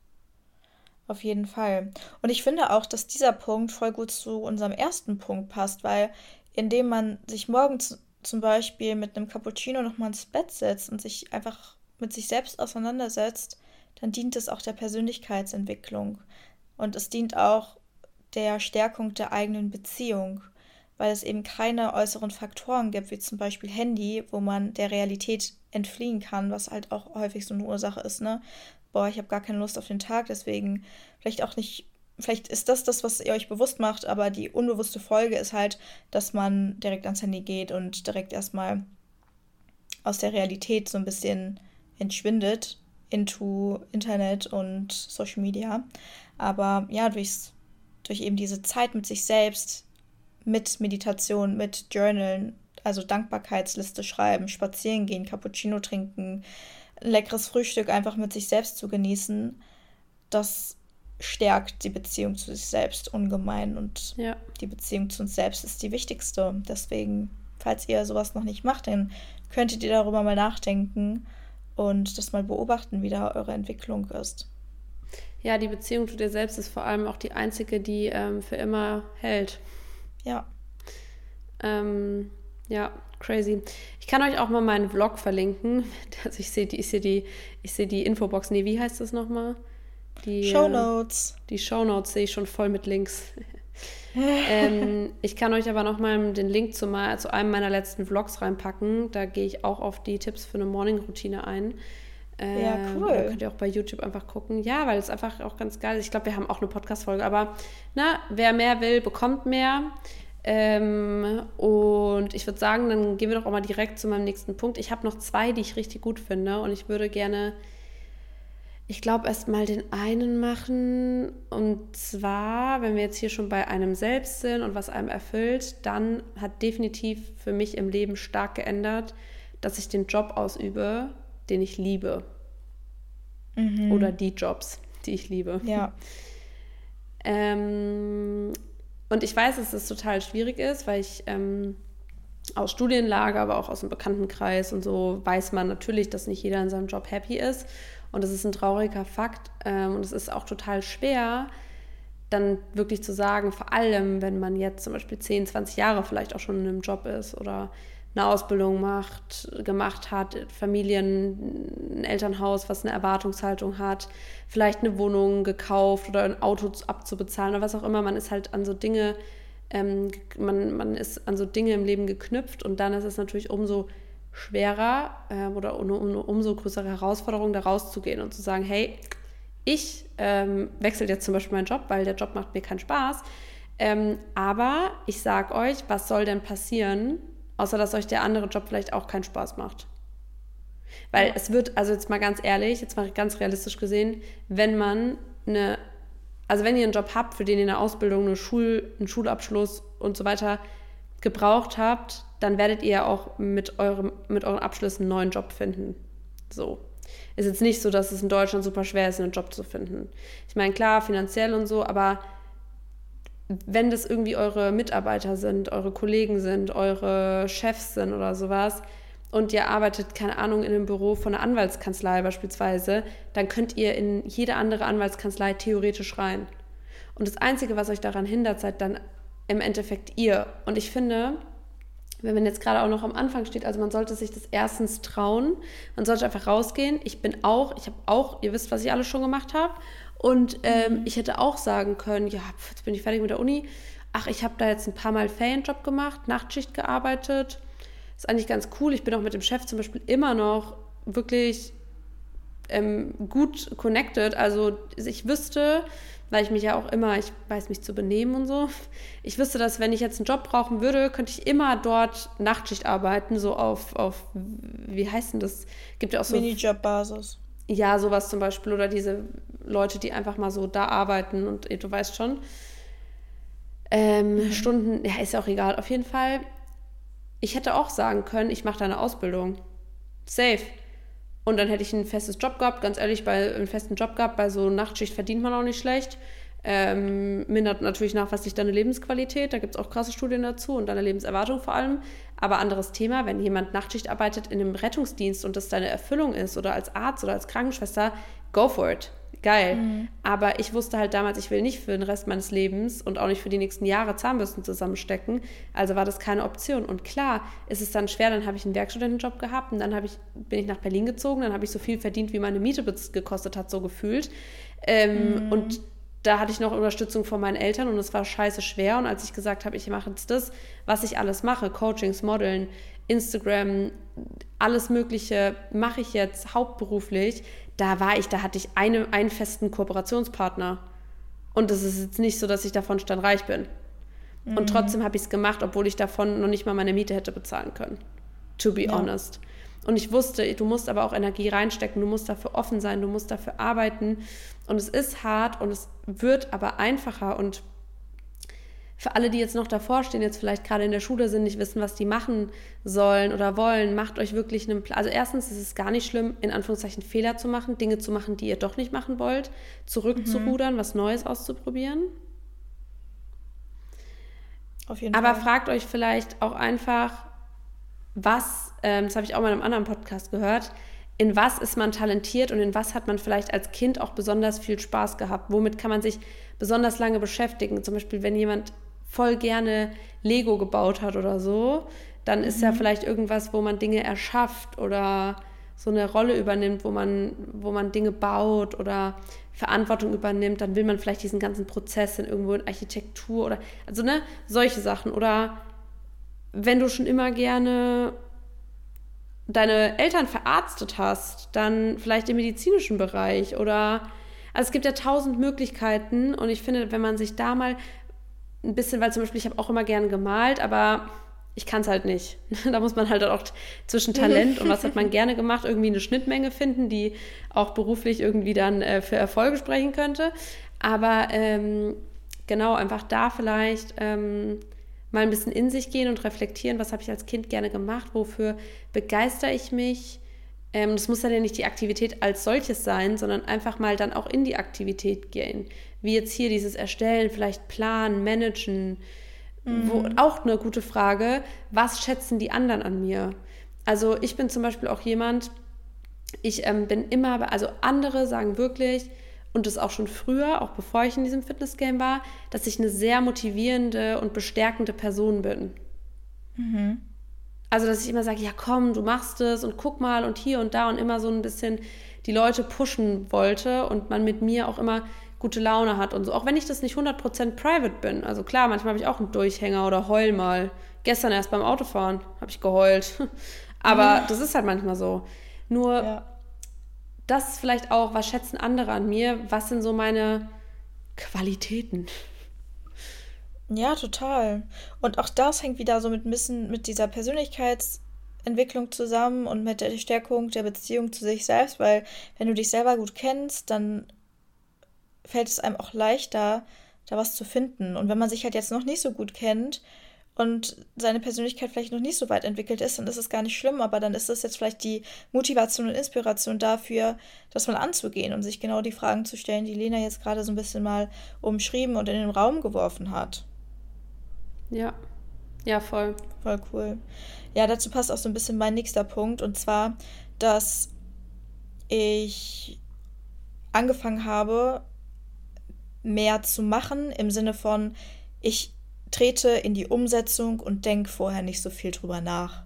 Auf jeden Fall. Und ich finde auch, dass dieser Punkt voll gut zu unserem ersten Punkt passt, weil indem man sich morgens zum Beispiel mit einem Cappuccino nochmal ins Bett setzt und sich einfach mit sich selbst auseinandersetzt, dann dient es auch der Persönlichkeitsentwicklung. Und es dient auch der Stärkung der eigenen Beziehung, weil es eben keine äußeren Faktoren gibt, wie zum Beispiel Handy, wo man der Realität entfliehen kann, was halt auch häufig so eine Ursache ist, ne? Boah, ich habe gar keine Lust auf den Tag, deswegen vielleicht auch nicht, vielleicht ist das das, was ihr euch bewusst macht, aber die unbewusste Folge ist halt, dass man direkt ans Handy geht und direkt erstmal aus der Realität so ein bisschen entschwindet into Internet und Social Media. Aber ja, durchs durch eben diese Zeit mit sich selbst, mit Meditation, mit Journalen, also Dankbarkeitsliste schreiben, spazieren gehen, Cappuccino trinken, leckeres Frühstück einfach mit sich selbst zu genießen, das stärkt die Beziehung zu sich selbst ungemein und ja. die Beziehung zu uns selbst ist die wichtigste. Deswegen, falls ihr sowas noch nicht macht, dann könntet ihr darüber mal nachdenken und das mal beobachten, wie da eure Entwicklung ist ja, die Beziehung zu dir selbst ist vor allem auch die einzige, die ähm, für immer hält. Ja. Ähm, Ja, crazy. Ich kann euch auch mal meinen Vlog verlinken. Also ich sehe die, ich sehe die, ich sehe die Infobox. Nee, wie heißt das nochmal? Die Show Notes. Die Show Notes sehe ich schon voll mit Links. ähm, ich kann euch aber nochmal den Link zu, mal, zu einem meiner letzten Vlogs reinpacken. Da gehe ich auch auf die Tipps für eine Morning-Routine ein. Ähm, ja, cool. Da könnt ihr auch bei YouTube einfach gucken. Ja, weil es einfach auch ganz geil ist. Ich glaube, wir haben auch eine Podcast-Folge. Aber na, wer mehr will, bekommt mehr. Ähm, und ich würde sagen, dann gehen wir doch auch mal direkt zu meinem nächsten Punkt. Ich habe noch zwei, die ich richtig gut finde. Und ich würde gerne ich glaube, erst mal den einen machen. Und zwar, wenn wir jetzt hier schon bei einem selbst sind und was einem erfüllt, dann hat definitiv für mich im Leben stark geändert, dass ich den Job ausübe, den ich liebe. Mhm. Oder die Jobs, die ich liebe. Ja. ähm, und ich weiß, dass es total schwierig ist, weil ich ähm, aus Studienlage, aber auch aus dem Bekanntenkreis und so weiß man natürlich, dass nicht jeder in seinem Job happy ist. Und das ist ein trauriger Fakt. Ähm, und es ist auch total schwer, dann wirklich zu sagen, vor allem, wenn man jetzt zum Beispiel 10, 20 Jahre vielleicht auch schon in einem Job ist oder eine Ausbildung macht, gemacht hat, Familien, ein Elternhaus, was eine Erwartungshaltung hat, vielleicht eine Wohnung gekauft oder ein Auto abzubezahlen oder was auch immer. Man ist halt an so Dinge, ähm, man, man ist an so Dinge im Leben geknüpft und dann ist es natürlich umso schwerer äh, oder um, um, umso größere Herausforderung, da rauszugehen und zu sagen, hey, ich ähm, wechsle jetzt zum Beispiel meinen Job, weil der Job macht mir keinen Spaß. Ähm, aber ich sage euch, was soll denn passieren, außer dass euch der andere Job vielleicht auch keinen Spaß macht? Weil es wird, also jetzt mal ganz ehrlich, jetzt mal ganz realistisch gesehen, wenn man eine, also wenn ihr einen Job habt, für den ihr eine Ausbildung, eine Schul, einen Schulabschluss und so weiter gebraucht habt, dann werdet ihr auch mit, eurem, mit euren Abschlüssen einen neuen Job finden. So. Ist jetzt nicht so, dass es in Deutschland super schwer ist, einen Job zu finden. Ich meine, klar, finanziell und so, aber wenn das irgendwie eure Mitarbeiter sind, eure Kollegen sind, eure Chefs sind oder sowas und ihr arbeitet, keine Ahnung, in einem Büro von einer Anwaltskanzlei beispielsweise, dann könnt ihr in jede andere Anwaltskanzlei theoretisch rein. Und das Einzige, was euch daran hindert, seid dann im Endeffekt ihr. Und ich finde, wenn man jetzt gerade auch noch am Anfang steht, also man sollte sich das erstens trauen, man sollte einfach rausgehen. Ich bin auch, ich habe auch, ihr wisst, was ich alles schon gemacht habe. Und ähm, mhm. ich hätte auch sagen können, ja, jetzt bin ich fertig mit der Uni. Ach, ich habe da jetzt ein paar Mal Ferienjob gemacht, Nachtschicht gearbeitet. Ist eigentlich ganz cool. Ich bin auch mit dem Chef zum Beispiel immer noch wirklich ähm, gut connected. Also ich wüsste, weil ich mich ja auch immer, ich weiß mich zu benehmen und so. Ich wüsste, dass wenn ich jetzt einen Job brauchen würde, könnte ich immer dort Nachtschicht arbeiten, so auf, auf wie heißt denn das? Gibt ja auch so. Minijob-Basis. Ja, sowas zum Beispiel. Oder diese Leute, die einfach mal so da arbeiten und du weißt schon. Ähm, mhm. Stunden, ja, ist ja auch egal. Auf jeden Fall, ich hätte auch sagen können, ich mache da eine Ausbildung. Safe. Und dann hätte ich ein festes Job gehabt, ganz ehrlich, bei einem festen Job gehabt, bei so Nachtschicht verdient man auch nicht schlecht. Ähm, mindert natürlich nachweislich deine Lebensqualität, da gibt es auch krasse Studien dazu und deine Lebenserwartung vor allem. Aber anderes Thema, wenn jemand Nachtschicht arbeitet in einem Rettungsdienst und das deine Erfüllung ist oder als Arzt oder als Krankenschwester, go for it geil. Mhm. Aber ich wusste halt damals, ich will nicht für den Rest meines Lebens und auch nicht für die nächsten Jahre Zahnbürsten zusammenstecken. Also war das keine Option. Und klar ist es dann schwer, dann habe ich einen Werkstudentenjob gehabt und dann ich, bin ich nach Berlin gezogen, dann habe ich so viel verdient, wie meine Miete gekostet hat, so gefühlt. Ähm, mhm. Und da hatte ich noch Unterstützung von meinen Eltern und es war scheiße schwer. Und als ich gesagt habe, ich mache jetzt das, was ich alles mache, Coachings, Modeln, Instagram, alles Mögliche mache ich jetzt hauptberuflich, da war ich, da hatte ich eine, einen festen Kooperationspartner. Und es ist jetzt nicht so, dass ich davon standreich bin. Mhm. Und trotzdem habe ich es gemacht, obwohl ich davon noch nicht mal meine Miete hätte bezahlen können. To be ja. honest. Und ich wusste, du musst aber auch Energie reinstecken, du musst dafür offen sein, du musst dafür arbeiten. Und es ist hart und es wird aber einfacher. Und für alle, die jetzt noch davor stehen, jetzt vielleicht gerade in der Schule sind, nicht wissen, was die machen sollen oder wollen, macht euch wirklich einen Plan. Also erstens ist es gar nicht schlimm, in Anführungszeichen Fehler zu machen, Dinge zu machen, die ihr doch nicht machen wollt, zurückzurudern, mhm. was Neues auszuprobieren. Auf jeden Aber Fall. fragt euch vielleicht auch einfach, was, ähm, das habe ich auch mal in einem anderen Podcast gehört, in was ist man talentiert und in was hat man vielleicht als Kind auch besonders viel Spaß gehabt? Womit kann man sich besonders lange beschäftigen? Zum Beispiel, wenn jemand voll gerne Lego gebaut hat oder so, dann ist ja vielleicht irgendwas, wo man Dinge erschafft oder so eine Rolle übernimmt, wo man, wo man Dinge baut oder Verantwortung übernimmt, dann will man vielleicht diesen ganzen Prozess in irgendwo in Architektur oder also ne, solche Sachen. Oder wenn du schon immer gerne deine Eltern verarztet hast, dann vielleicht im medizinischen Bereich oder also es gibt ja tausend Möglichkeiten und ich finde, wenn man sich da mal ein bisschen, weil zum Beispiel ich habe auch immer gerne gemalt, aber ich kann es halt nicht. da muss man halt auch zwischen Talent und was hat man gerne gemacht, irgendwie eine Schnittmenge finden, die auch beruflich irgendwie dann äh, für Erfolge sprechen könnte. Aber ähm, genau, einfach da vielleicht ähm, mal ein bisschen in sich gehen und reflektieren, was habe ich als Kind gerne gemacht, wofür begeister ich mich. Ähm, das muss dann ja nicht die Aktivität als solches sein, sondern einfach mal dann auch in die Aktivität gehen. Wie jetzt hier dieses Erstellen, vielleicht planen, managen, Mhm. Wo, auch eine gute Frage, was schätzen die anderen an mir? Also ich bin zum Beispiel auch jemand, ich ähm, bin immer, also andere sagen wirklich, und das auch schon früher, auch bevor ich in diesem Fitnessgame war, dass ich eine sehr motivierende und bestärkende Person bin. Mhm. Also, dass ich immer sage, ja komm, du machst es und guck mal und hier und da und immer so ein bisschen die Leute pushen wollte und man mit mir auch immer gute Laune hat und so. Auch wenn ich das nicht 100% private bin. Also klar, manchmal habe ich auch einen Durchhänger oder heul mal. Gestern erst beim Autofahren habe ich geheult. Aber mhm. das ist halt manchmal so. Nur ja. das ist vielleicht auch, was schätzen andere an mir? Was sind so meine Qualitäten? Ja, total. Und auch das hängt wieder so mit ein bisschen mit dieser Persönlichkeitsentwicklung zusammen und mit der Stärkung der Beziehung zu sich selbst, weil wenn du dich selber gut kennst, dann fällt es einem auch leichter, da was zu finden. Und wenn man sich halt jetzt noch nicht so gut kennt und seine Persönlichkeit vielleicht noch nicht so weit entwickelt ist, dann ist es gar nicht schlimm, aber dann ist es jetzt vielleicht die Motivation und Inspiration dafür, das mal anzugehen und sich genau die Fragen zu stellen, die Lena jetzt gerade so ein bisschen mal umschrieben und in den Raum geworfen hat. Ja, ja, voll. Voll cool. Ja, dazu passt auch so ein bisschen mein nächster Punkt und zwar, dass ich angefangen habe, mehr zu machen im Sinne von, ich trete in die Umsetzung und denke vorher nicht so viel drüber nach.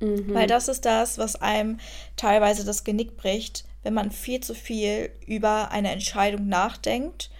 Mhm. Weil das ist das, was einem teilweise das Genick bricht, wenn man viel zu viel über eine Entscheidung nachdenkt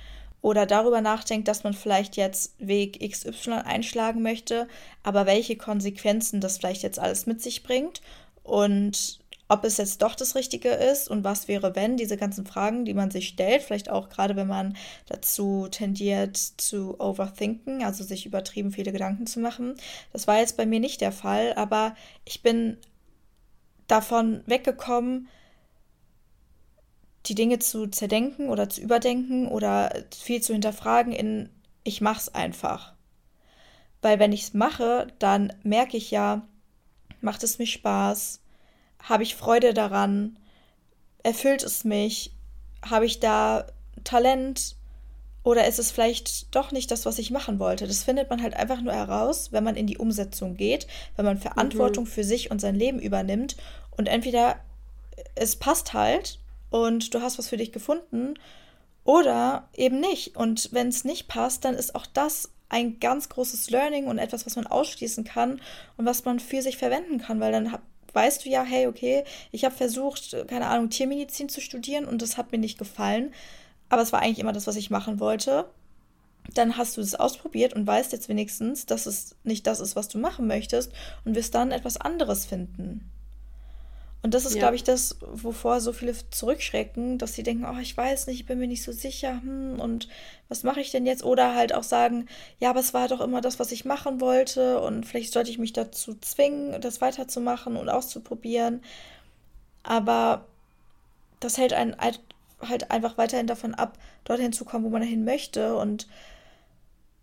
oder darüber nachdenkt, dass man vielleicht jetzt Weg XY einschlagen möchte, aber welche Konsequenzen das vielleicht jetzt alles mit sich bringt und ob es jetzt doch das Richtige ist und was wäre, wenn, diese ganzen Fragen, die man sich stellt, vielleicht auch gerade wenn man dazu tendiert zu overthinken, also sich übertrieben viele Gedanken zu machen. Das war jetzt bei mir nicht der Fall, aber ich bin davon weggekommen, die Dinge zu zerdenken oder zu überdenken oder viel zu hinterfragen in ich mach's einfach. Weil wenn ich es mache, dann merke ich ja, macht es mir Spaß, habe ich Freude daran? Erfüllt es mich? Habe ich da Talent? Oder ist es vielleicht doch nicht das, was ich machen wollte? Das findet man halt einfach nur heraus, wenn man in die Umsetzung geht, wenn man Verantwortung mhm. für sich und sein Leben übernimmt. Und entweder es passt halt und du hast was für dich gefunden oder eben nicht. Und wenn es nicht passt, dann ist auch das ein ganz großes Learning und etwas, was man ausschließen kann und was man für sich verwenden kann, weil dann weißt du ja, hey, okay, ich habe versucht, keine Ahnung, Tiermedizin zu studieren und das hat mir nicht gefallen, aber es war eigentlich immer das, was ich machen wollte. Dann hast du es ausprobiert und weißt jetzt wenigstens, dass es nicht das ist, was du machen möchtest und wirst dann etwas anderes finden. Und das ist, ja. glaube ich, das, wovor so viele zurückschrecken, dass sie denken, oh, ich weiß nicht, ich bin mir nicht so sicher, hm, und was mache ich denn jetzt? Oder halt auch sagen, ja, aber es war doch immer das, was ich machen wollte und vielleicht sollte ich mich dazu zwingen, das weiterzumachen und auszuprobieren. Aber das hält einen halt einfach weiterhin davon ab, dorthin zu kommen, wo man hin möchte und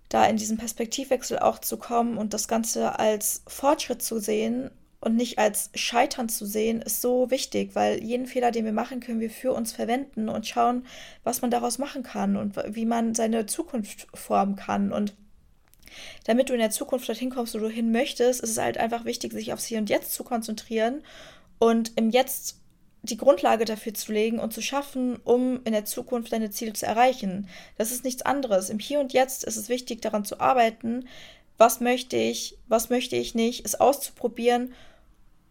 da in diesen Perspektivwechsel auch zu kommen und das Ganze als Fortschritt zu sehen und nicht als Scheitern zu sehen, ist so wichtig, weil jeden Fehler, den wir machen, können wir für uns verwenden und schauen, was man daraus machen kann und wie man seine Zukunft formen kann. Und damit du in der Zukunft dorthin kommst, wo du hin möchtest, ist es halt einfach wichtig, sich aufs Hier und Jetzt zu konzentrieren und im Jetzt die Grundlage dafür zu legen und zu schaffen, um in der Zukunft deine Ziele zu erreichen. Das ist nichts anderes. Im Hier und Jetzt ist es wichtig, daran zu arbeiten, was möchte ich, was möchte ich nicht, es auszuprobieren,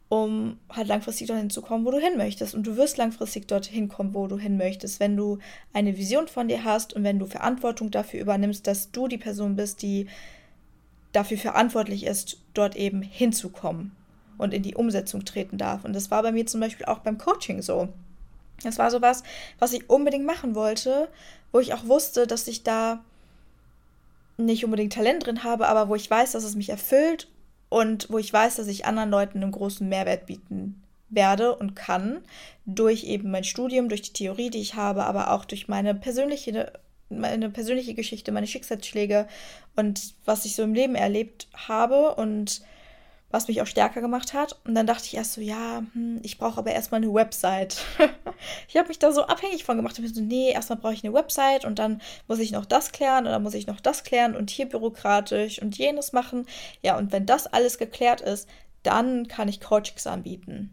um halt langfristig dorthin zu kommen, wo du hin möchtest. Und du wirst langfristig dorthin kommen, wo du hin möchtest, wenn du eine Vision von dir hast und wenn du Verantwortung dafür übernimmst, dass du die Person bist, die dafür verantwortlich ist, dort eben hinzukommen und in die Umsetzung treten darf. Und das war bei mir zum Beispiel auch beim Coaching so. Das war sowas, was ich unbedingt machen wollte, wo ich auch wusste, dass ich da nicht unbedingt Talent drin habe, aber wo ich weiß, dass es mich erfüllt und wo ich weiß, dass ich anderen Leuten einen großen Mehrwert bieten werde und kann, durch eben mein Studium, durch die Theorie, die ich habe, aber auch durch meine persönliche, meine persönliche Geschichte, meine Schicksalsschläge und was ich so im Leben erlebt habe. Und was mich auch stärker gemacht hat. Und dann dachte ich erst so, ja, hm, ich brauche aber erstmal eine Website. ich habe mich da so abhängig von gemacht. Ich so, nee, erstmal brauche ich eine Website und dann muss ich noch das klären und dann muss ich noch das klären und hier bürokratisch und jenes machen. Ja, und wenn das alles geklärt ist, dann kann ich Coachings anbieten.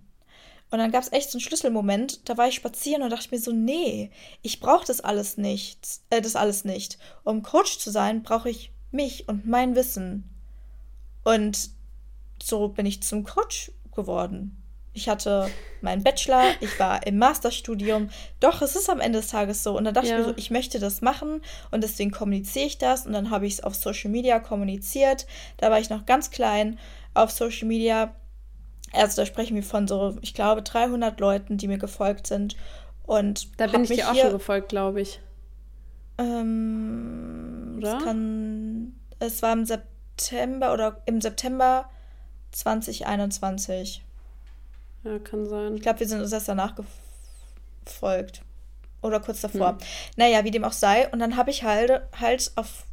Und dann gab es echt so einen Schlüsselmoment, da war ich spazieren und dachte mir so, nee, ich brauche das alles nicht, äh, das alles nicht. Um Coach zu sein, brauche ich mich und mein Wissen. Und so bin ich zum Coach geworden. Ich hatte meinen Bachelor, ich war im Masterstudium. Doch, es ist am Ende des Tages so. Und dann dachte ja. ich mir so, ich möchte das machen und deswegen kommuniziere ich das. Und dann habe ich es auf Social Media kommuniziert. Da war ich noch ganz klein auf Social Media. Also da sprechen wir von so, ich glaube, 300 Leuten, die mir gefolgt sind. Und da bin ich dir auch schon gefolgt, glaube ich. Ähm, oder? Es, kann, es war im September oder im September 2021. Ja, kann sein. Ich glaube, wir sind uns erst danach gefolgt. Oder kurz davor. Hm. Naja, wie dem auch sei. Und dann habe ich halt, halt auf,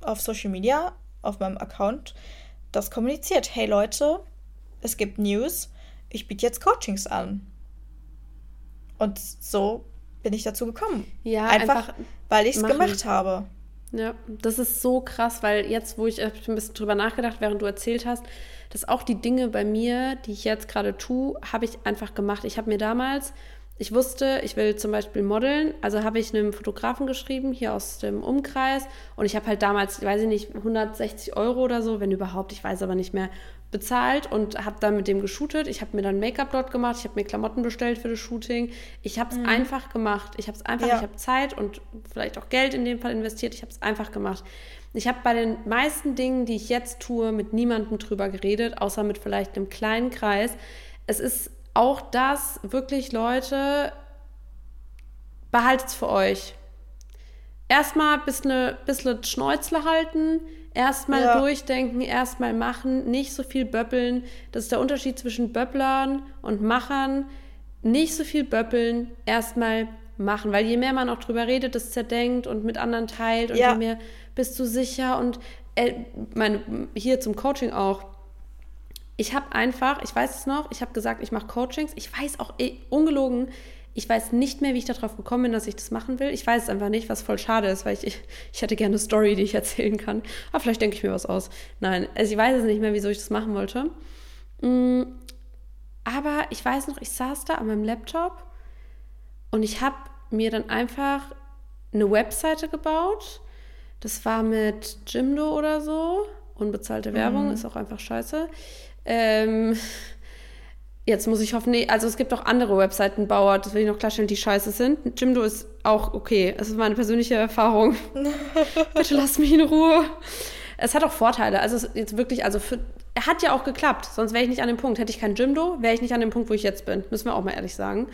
auf Social Media, auf meinem Account, das kommuniziert. Hey Leute, es gibt News. Ich biete jetzt Coachings an. Und so bin ich dazu gekommen. Ja, einfach, einfach weil ich es gemacht habe. Ja, das ist so krass, weil jetzt, wo ich ein bisschen drüber nachgedacht, während du erzählt hast, dass auch die Dinge bei mir, die ich jetzt gerade tue, habe ich einfach gemacht. Ich habe mir damals, ich wusste, ich will zum Beispiel modeln, also habe ich einem Fotografen geschrieben, hier aus dem Umkreis. Und ich habe halt damals, weiß ich nicht, 160 Euro oder so, wenn überhaupt, ich weiß aber nicht mehr, bezahlt und habe dann mit dem geshootet. Ich habe mir dann Make-up dort gemacht, ich habe mir Klamotten bestellt für das Shooting. Ich habe es mhm. einfach gemacht. Ich habe es einfach, ja. ich habe Zeit und vielleicht auch Geld in dem Fall investiert. Ich habe es einfach gemacht. Ich habe bei den meisten Dingen, die ich jetzt tue, mit niemandem drüber geredet, außer mit vielleicht einem kleinen Kreis. Es ist auch das wirklich, Leute, behaltet es für euch. Erstmal ein bisschen, bisschen Schnäuzle halten, erstmal ja. durchdenken, erstmal machen, nicht so viel böppeln. Das ist der Unterschied zwischen Böpplern und Machern. Nicht so viel böppeln, erstmal machen, weil je mehr man auch drüber redet, das zerdenkt und mit anderen teilt und ja. je mehr bist du sicher und äh, meine, hier zum Coaching auch. Ich habe einfach, ich weiß es noch, ich habe gesagt, ich mache Coachings. Ich weiß auch, ey, ungelogen, ich weiß nicht mehr, wie ich darauf gekommen bin, dass ich das machen will. Ich weiß es einfach nicht, was voll schade ist, weil ich, ich hätte gerne eine Story, die ich erzählen kann. Aber vielleicht denke ich mir was aus. Nein, also ich weiß es nicht mehr, wieso ich das machen wollte. Mm, aber ich weiß noch, ich saß da an meinem Laptop und ich habe mir dann einfach eine Webseite gebaut das war mit Jimdo oder so. Unbezahlte Werbung, mhm. ist auch einfach scheiße. Ähm, jetzt muss ich hoffen, nee, also es gibt auch andere Webseitenbauer, das will ich noch klarstellen, die scheiße sind. Jimdo ist auch okay. Es ist meine persönliche Erfahrung. Bitte lass mich in Ruhe. Es hat auch Vorteile. Also jetzt wirklich, also für, er hat ja auch geklappt. Sonst wäre ich nicht an dem Punkt. Hätte ich kein Jimdo, wäre ich nicht an dem Punkt, wo ich jetzt bin. Müssen wir auch mal ehrlich sagen.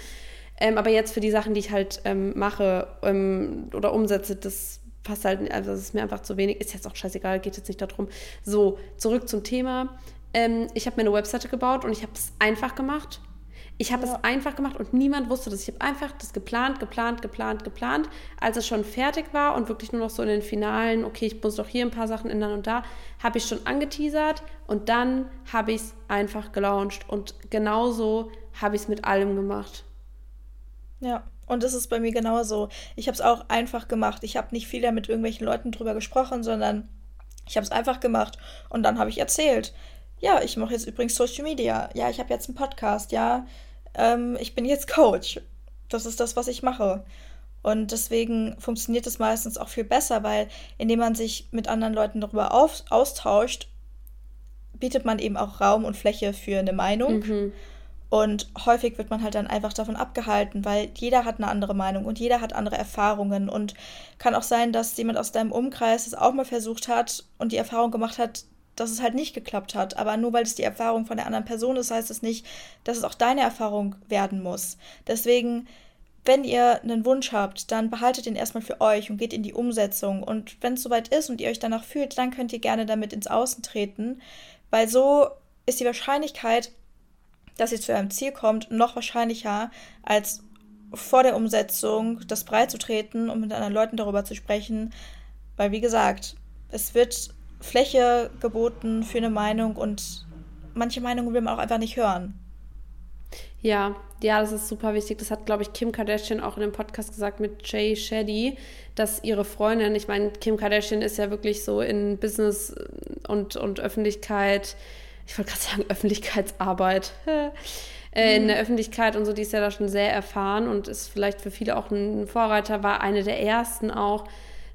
Ähm, aber jetzt für die Sachen, die ich halt ähm, mache ähm, oder umsetze, das passt halt, also das ist mir einfach zu wenig. Ist jetzt auch scheißegal, geht jetzt nicht darum. So, zurück zum Thema. Ähm, ich habe mir eine Webseite gebaut und ich habe es einfach gemacht. Ich habe ja. es einfach gemacht und niemand wusste das. Ich habe einfach das geplant, geplant, geplant, geplant. Als es schon fertig war und wirklich nur noch so in den Finalen, okay, ich muss doch hier ein paar Sachen ändern und da, habe ich schon angeteasert und dann habe ich es einfach gelauncht. Und genauso habe ich es mit allem gemacht. Ja. Und das ist bei mir genauso. Ich habe es auch einfach gemacht. Ich habe nicht viel mit irgendwelchen Leuten drüber gesprochen, sondern ich habe es einfach gemacht. Und dann habe ich erzählt, ja, ich mache jetzt übrigens Social Media. Ja, ich habe jetzt einen Podcast. Ja, ähm, ich bin jetzt Coach. Das ist das, was ich mache. Und deswegen funktioniert es meistens auch viel besser, weil indem man sich mit anderen Leuten darüber auf, austauscht, bietet man eben auch Raum und Fläche für eine Meinung. Mhm. Und häufig wird man halt dann einfach davon abgehalten, weil jeder hat eine andere Meinung und jeder hat andere Erfahrungen. Und kann auch sein, dass jemand aus deinem Umkreis es auch mal versucht hat und die Erfahrung gemacht hat, dass es halt nicht geklappt hat. Aber nur weil es die Erfahrung von der anderen Person ist, heißt es nicht, dass es auch deine Erfahrung werden muss. Deswegen, wenn ihr einen Wunsch habt, dann behaltet ihn erstmal für euch und geht in die Umsetzung. Und wenn es soweit ist und ihr euch danach fühlt, dann könnt ihr gerne damit ins Außen treten, weil so ist die Wahrscheinlichkeit, dass ihr zu eurem Ziel kommt, noch wahrscheinlicher als vor der Umsetzung das breit zu treten und mit anderen Leuten darüber zu sprechen. Weil, wie gesagt, es wird Fläche geboten für eine Meinung und manche Meinungen will man auch einfach nicht hören. Ja, ja, das ist super wichtig. Das hat, glaube ich, Kim Kardashian auch in dem Podcast gesagt mit Jay Shetty, dass ihre Freundin, ich meine, Kim Kardashian ist ja wirklich so in Business und, und Öffentlichkeit, ich wollte gerade sagen Öffentlichkeitsarbeit, äh, in mhm. der Öffentlichkeit und so, die ist ja da schon sehr erfahren und ist vielleicht für viele auch ein Vorreiter, war eine der ersten auch,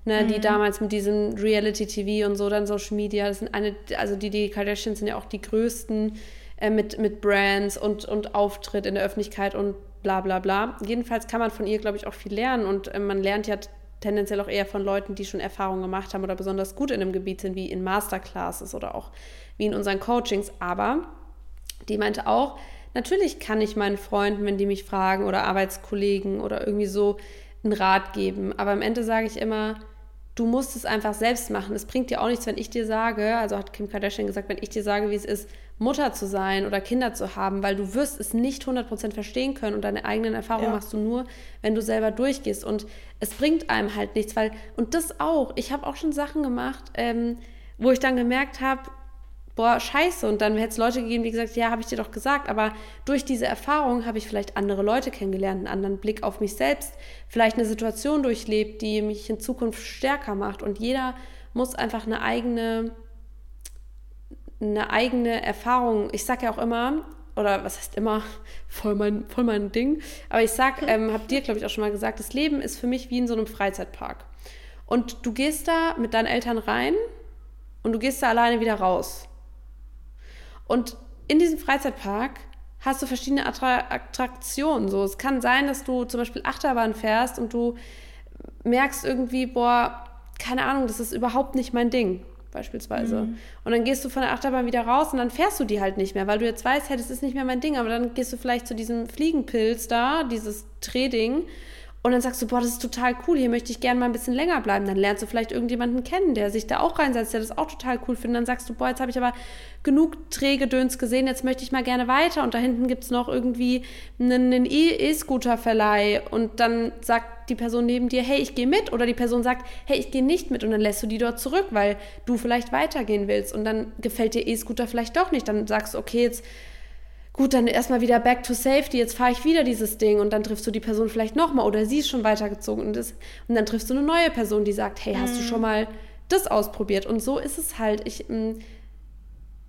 ne, mhm. die damals mit diesem Reality-TV und so, dann Social Media, das sind eine, also die, die Kardashians sind ja auch die größten äh, mit, mit Brands und, und Auftritt in der Öffentlichkeit und bla bla bla. Jedenfalls kann man von ihr, glaube ich, auch viel lernen und äh, man lernt ja tendenziell auch eher von Leuten, die schon Erfahrungen gemacht haben oder besonders gut in einem Gebiet sind, wie in Masterclasses oder auch wie in unseren Coachings. Aber die meinte auch, natürlich kann ich meinen Freunden, wenn die mich fragen oder Arbeitskollegen oder irgendwie so einen Rat geben. Aber am Ende sage ich immer, du musst es einfach selbst machen. Es bringt dir auch nichts, wenn ich dir sage, also hat Kim Kardashian gesagt, wenn ich dir sage, wie es ist, Mutter zu sein oder Kinder zu haben, weil du wirst es nicht 100% verstehen können und deine eigenen Erfahrungen ja. machst du nur, wenn du selber durchgehst. Und es bringt einem halt nichts, weil, und das auch, ich habe auch schon Sachen gemacht, ähm, wo ich dann gemerkt habe, boah, scheiße. Und dann hätte es Leute gegeben, die gesagt, ja, habe ich dir doch gesagt. Aber durch diese Erfahrung habe ich vielleicht andere Leute kennengelernt, einen anderen Blick auf mich selbst, vielleicht eine Situation durchlebt, die mich in Zukunft stärker macht. Und jeder muss einfach eine eigene, eine eigene Erfahrung, ich sage ja auch immer, oder was heißt immer, voll mein, voll mein Ding, aber ich sag, ähm, habe dir, glaube ich, auch schon mal gesagt, das Leben ist für mich wie in so einem Freizeitpark. Und du gehst da mit deinen Eltern rein und du gehst da alleine wieder raus. Und in diesem Freizeitpark hast du verschiedene Attraktionen. So, es kann sein, dass du zum Beispiel Achterbahn fährst und du merkst irgendwie, boah, keine Ahnung, das ist überhaupt nicht mein Ding, beispielsweise. Mhm. Und dann gehst du von der Achterbahn wieder raus und dann fährst du die halt nicht mehr, weil du jetzt weißt, hey, das ist nicht mehr mein Ding. Aber dann gehst du vielleicht zu diesem Fliegenpilz da, dieses Trading und dann sagst du, boah, das ist total cool, hier möchte ich gerne mal ein bisschen länger bleiben. Dann lernst du vielleicht irgendjemanden kennen, der sich da auch reinsetzt, der das auch total cool findet. Dann sagst du, boah, jetzt habe ich aber genug Drehgedöns gesehen, jetzt möchte ich mal gerne weiter. Und da hinten gibt es noch irgendwie einen E-Scooter-Verleih. Und dann sagt die Person neben dir, hey, ich gehe mit. Oder die Person sagt, hey, ich gehe nicht mit. Und dann lässt du die dort zurück, weil du vielleicht weitergehen willst. Und dann gefällt dir E-Scooter vielleicht doch nicht. Dann sagst du, okay, jetzt gut, dann erstmal wieder back to safety, jetzt fahre ich wieder dieses Ding und dann triffst du die Person vielleicht nochmal oder sie ist schon weitergezogen und, das, und dann triffst du eine neue Person, die sagt, hey, hast mhm. du schon mal das ausprobiert? Und so ist es halt. Ich, mm,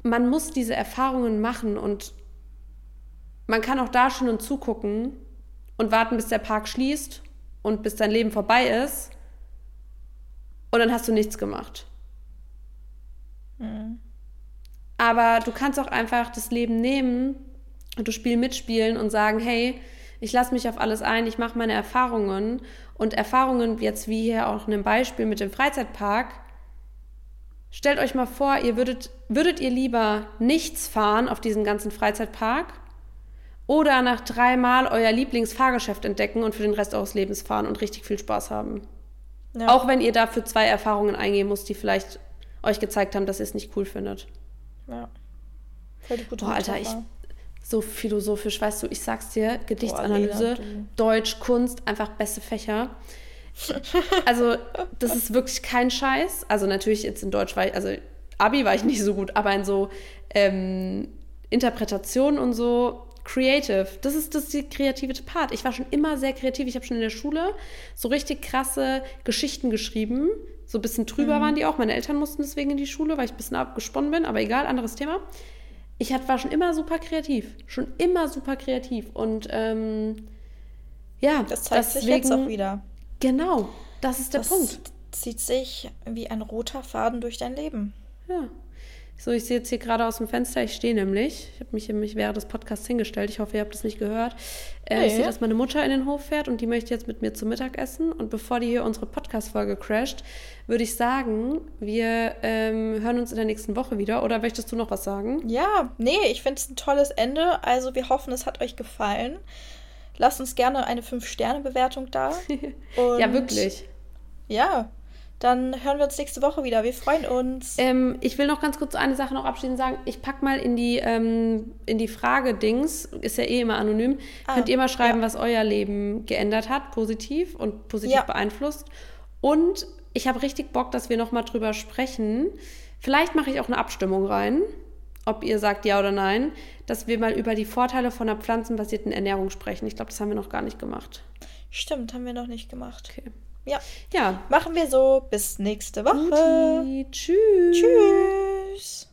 man muss diese Erfahrungen machen und man kann auch da schon und zugucken und warten, bis der Park schließt und bis dein Leben vorbei ist und dann hast du nichts gemacht. Mhm. Aber du kannst auch einfach das Leben nehmen und du Spiel mitspielen und sagen, hey, ich lasse mich auf alles ein, ich mache meine Erfahrungen und Erfahrungen jetzt wie hier auch in einem Beispiel mit dem Freizeitpark. Stellt euch mal vor, ihr würdet, würdet ihr lieber nichts fahren auf diesem ganzen Freizeitpark oder nach dreimal euer Lieblingsfahrgeschäft entdecken und für den Rest eures Lebens fahren und richtig viel Spaß haben. Ja. Auch wenn ihr dafür zwei Erfahrungen eingehen müsst, die vielleicht euch gezeigt haben, dass ihr es nicht cool findet. Ja. Boah, Alter, ich, so philosophisch, weißt du, ich sag's dir, Gedichtsanalyse, Boah, Deutsch, Kunst, einfach beste Fächer. Also, das ist wirklich kein Scheiß. Also, natürlich jetzt in Deutsch war ich, also Abi war ich nicht so gut, aber in so ähm, Interpretation und so creative. Das ist das die kreative Part. Ich war schon immer sehr kreativ. Ich habe schon in der Schule so richtig krasse Geschichten geschrieben. So ein bisschen drüber mhm. waren die auch. Meine Eltern mussten deswegen in die Schule, weil ich ein bisschen abgesponnen bin, aber egal, anderes Thema ich war schon immer super kreativ. Schon immer super kreativ. Und ähm, ja, das zeigt deswegen, sich jetzt auch wieder. Genau, das ist der das Punkt. zieht sich wie ein roter Faden durch dein Leben. Ja. So, ich sehe jetzt hier gerade aus dem Fenster, ich stehe nämlich, ich habe mich, mich während des Podcasts hingestellt, ich hoffe, ihr habt das nicht gehört. Äh, Nee. Ich sehe, dass meine Mutter in den Hof fährt und die möchte jetzt mit mir zum Mittag essen. Und bevor die hier unsere Podcast-Folge crasht, würde ich sagen, wir ähm, hören uns in der nächsten Woche wieder. Oder möchtest du noch was sagen? Ja, nee, ich finde es ein tolles Ende. Also wir hoffen, es hat euch gefallen. Lasst uns gerne eine 5-Sterne-Bewertung da. Ja, wirklich. Ja, dann hören wir uns nächste Woche wieder. Wir freuen uns. Ähm, ich will noch ganz kurz eine Sache noch abschließend sagen. Ich pack mal in die, ähm, in die Frage-Dings, ist ja eh immer anonym, Ah, könnt ihr mal schreiben, ja. was euer Leben geändert hat, positiv und positiv Ja. beeinflusst. Und ich habe richtig Bock, dass wir noch mal drüber sprechen. Vielleicht mache ich auch eine Abstimmung rein, ob ihr sagt ja oder nein, dass wir mal über die Vorteile von einer pflanzenbasierten Ernährung sprechen. Ich glaube, das haben wir noch gar nicht gemacht. Stimmt, haben wir noch nicht gemacht. Okay. Ja, Ja. machen wir so. Bis nächste Woche. Guti. Tschüss. Tschüss.